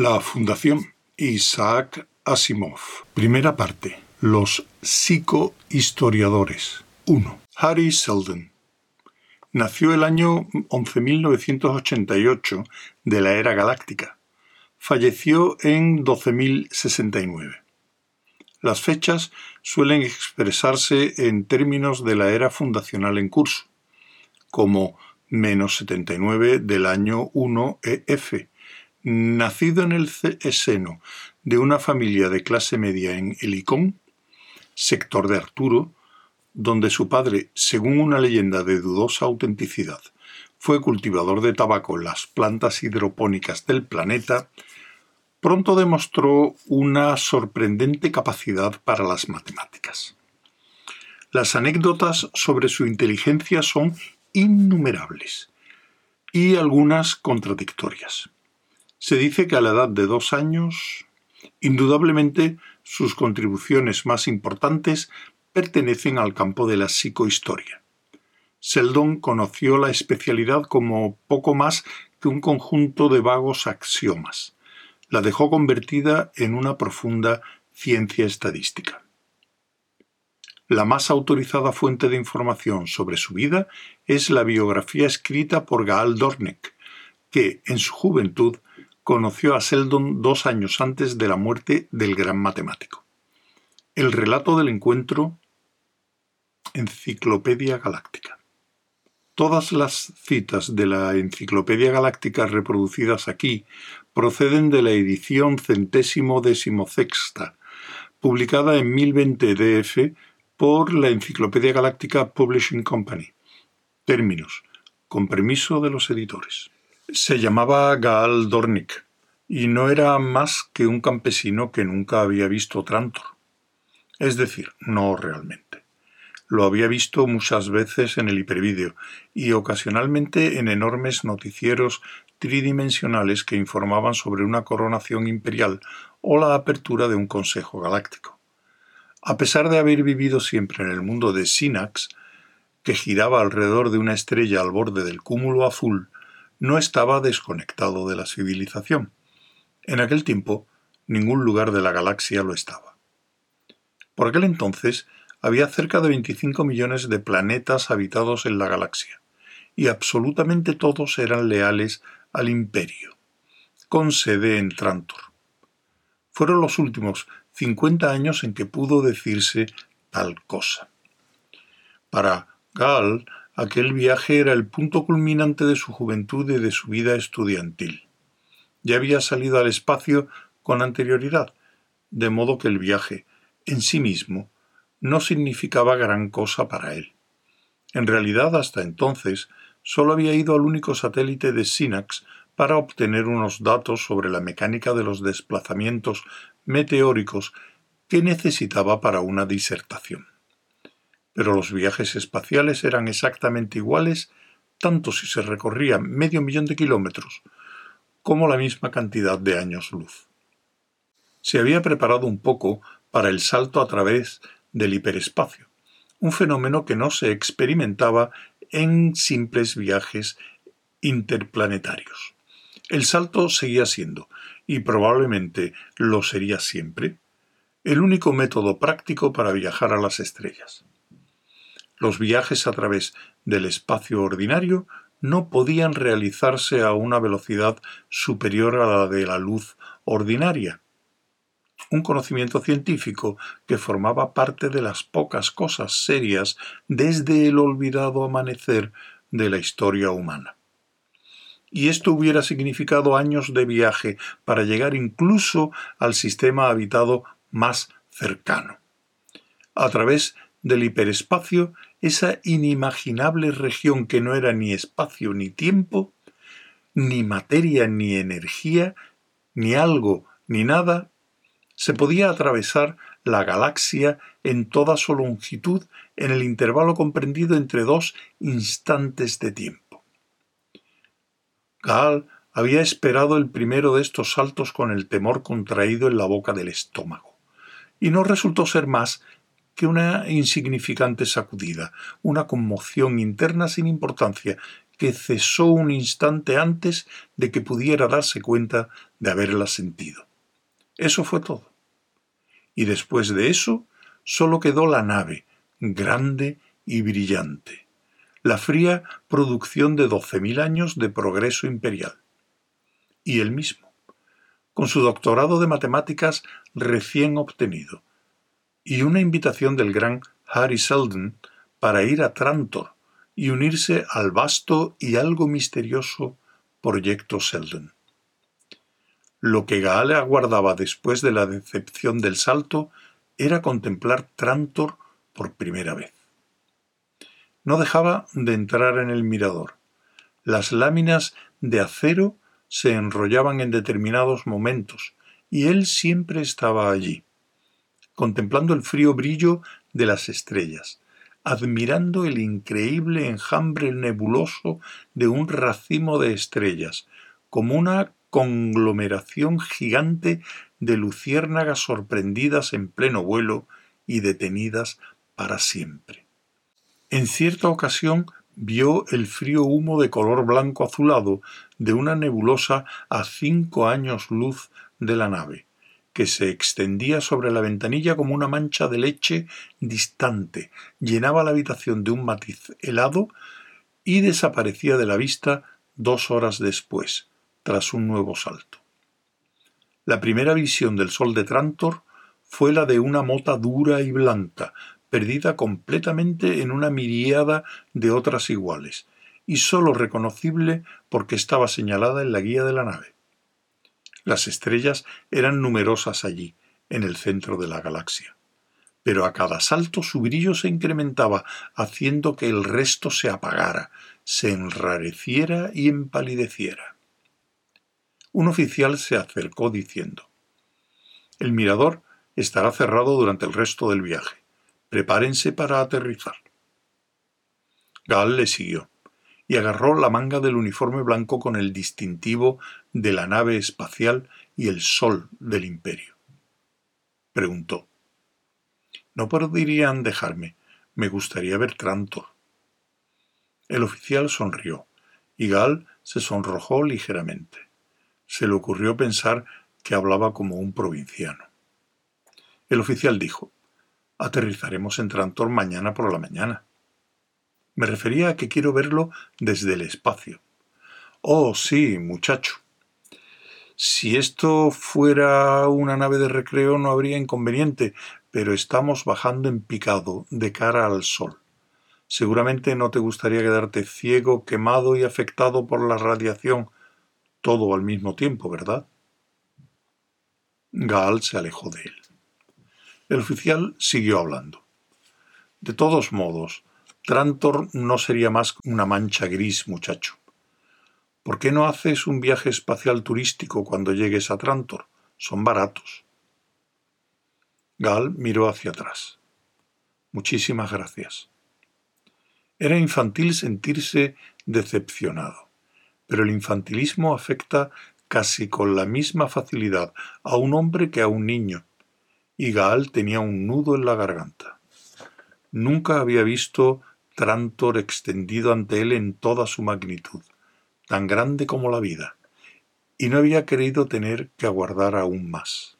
La Fundación Isaac Asimov. Primera parte. Los psicohistoriadores. 1. Harry Seldon. Nació el año 11.988 de la era galáctica. Falleció en 12.069. Las fechas suelen expresarse en términos de la era fundacional en curso, como menos 79 del año 1 EF, nacido en el seno de una familia de clase media en Helicón, sector de Arturo, donde su padre, según una leyenda de dudosa autenticidad, fue cultivador de tabaco en las plantas hidropónicas del planeta, pronto demostró una sorprendente capacidad para las matemáticas. Las anécdotas sobre su inteligencia son innumerables y algunas contradictorias. Se dice que a la edad de dos años, indudablemente sus contribuciones más importantes pertenecen al campo de la psicohistoria. Seldon conoció la especialidad como poco más que un conjunto de vagos axiomas. La dejó convertida en una profunda ciencia estadística. La más autorizada fuente de información sobre su vida es la biografía escrita por Gaal Dornick, que, en su juventud, conoció a Seldon dos años antes de la muerte del gran matemático. El relato del encuentro Enciclopedia Galáctica. Todas las citas de la Enciclopedia Galáctica reproducidas aquí proceden de la edición centésimo decimosexta, publicada en 1020 DF por la Enciclopedia Galáctica Publishing Company. Términos. Con permiso de los editores. Se llamaba Gaal Dornick y no era más que un campesino que nunca había visto Trantor. Es decir, no realmente. Lo había visto muchas veces en el hipervídeo y ocasionalmente en enormes noticieros tridimensionales que informaban sobre una coronación imperial o la apertura de un consejo galáctico. A pesar de haber vivido siempre en el mundo de Sinax, que giraba alrededor de una estrella al borde del cúmulo azul, no estaba desconectado de la civilización. En aquel tiempo, ningún lugar de la galaxia lo estaba. Por aquel entonces, había cerca de 25 millones de planetas habitados en la galaxia, y absolutamente todos eran leales al imperio, con sede en Trantor. Fueron los últimos 50 años en que pudo decirse tal cosa. Para Gal, Aquel viaje era el punto culminante de su juventud y de su vida estudiantil. Ya había salido al espacio con anterioridad, de modo que el viaje, en sí mismo, no significaba gran cosa para él. En realidad, hasta entonces, solo había ido al único satélite de Sinax para obtener unos datos sobre la mecánica de los desplazamientos meteóricos que necesitaba para una disertación pero los viajes espaciales eran exactamente iguales tanto si se recorría medio millón de kilómetros como la misma cantidad de años luz. Se había preparado un poco para el salto a través del hiperespacio, un fenómeno que no se experimentaba en simples viajes interplanetarios. El salto seguía siendo, y probablemente lo sería siempre, el único método práctico para viajar a las estrellas. Los viajes a través del espacio ordinario no podían realizarse a una velocidad superior a la de la luz ordinaria. Un conocimiento científico que formaba parte de las pocas cosas serias desde el olvidado amanecer de la historia humana. Y esto hubiera significado años de viaje para llegar incluso al sistema habitado más cercano. A través del hiperespacio esa inimaginable región que no era ni espacio ni tiempo, ni materia ni energía, ni algo ni nada, se podía atravesar la galaxia en toda su longitud en el intervalo comprendido entre dos instantes de tiempo. Gaal había esperado el primero de estos saltos con el temor contraído en la boca del estómago, y no resultó ser más que una insignificante sacudida, una conmoción interna sin importancia, que cesó un instante antes de que pudiera darse cuenta de haberla sentido. Eso fue todo. Y después de eso, solo quedó la nave, grande y brillante, la fría producción de doce mil años de progreso imperial. Y él mismo, con su doctorado de matemáticas recién obtenido, y una invitación del gran Harry Seldon para ir a Trantor y unirse al vasto y algo misterioso proyecto Seldon. Lo que Gaale aguardaba después de la decepción del salto era contemplar Trantor por primera vez. No dejaba de entrar en el mirador. Las láminas de acero se enrollaban en determinados momentos, y él siempre estaba allí, contemplando el frío brillo de las estrellas, admirando el increíble enjambre nebuloso de un racimo de estrellas, como una conglomeración gigante de luciérnagas sorprendidas en pleno vuelo y detenidas para siempre. En cierta ocasión vio el frío humo de color blanco azulado de una nebulosa a cinco años luz de la nave, que se extendía sobre la ventanilla como una mancha de leche distante, llenaba la habitación de un matiz helado y desaparecía de la vista dos horas después, tras un nuevo salto. La primera visión del sol de Trantor fue la de una mota dura y blanca, perdida completamente en una miriada de otras iguales, y sólo reconocible porque estaba señalada en la guía de la nave. Las estrellas eran numerosas allí, en el centro de la galaxia. Pero a cada salto su brillo se incrementaba, haciendo que el resto se apagara, se enrareciera y empalideciera. Un oficial se acercó diciendo El mirador estará cerrado durante el resto del viaje. Prepárense para aterrizar. Gal le siguió y agarró la manga del uniforme blanco con el distintivo de la nave espacial y el sol del imperio. Preguntó. ¿No podrían dejarme? Me gustaría ver Trantor. El oficial sonrió, y Gal se sonrojó ligeramente. Se le ocurrió pensar que hablaba como un provinciano. El oficial dijo, Aterrizaremos en Trantor mañana por la mañana. Me refería a que quiero verlo desde el espacio. Oh, sí, muchacho. Si esto fuera una nave de recreo no habría inconveniente, pero estamos bajando en picado, de cara al sol. Seguramente no te gustaría quedarte ciego, quemado y afectado por la radiación, todo al mismo tiempo, ¿verdad? Gaal se alejó de él. El oficial siguió hablando. De todos modos, Trantor no sería más una mancha gris, muchacho. ¿Por qué no haces un viaje espacial turístico cuando llegues a Trantor? Son baratos. Gal miró hacia atrás. Muchísimas gracias. Era infantil sentirse decepcionado, pero el infantilismo afecta casi con la misma facilidad a un hombre que a un niño, y Gaal tenía un nudo en la garganta. Nunca había visto Trantor extendido ante él en toda su magnitud, tan grande como la vida, y no había creído tener que aguardar aún más.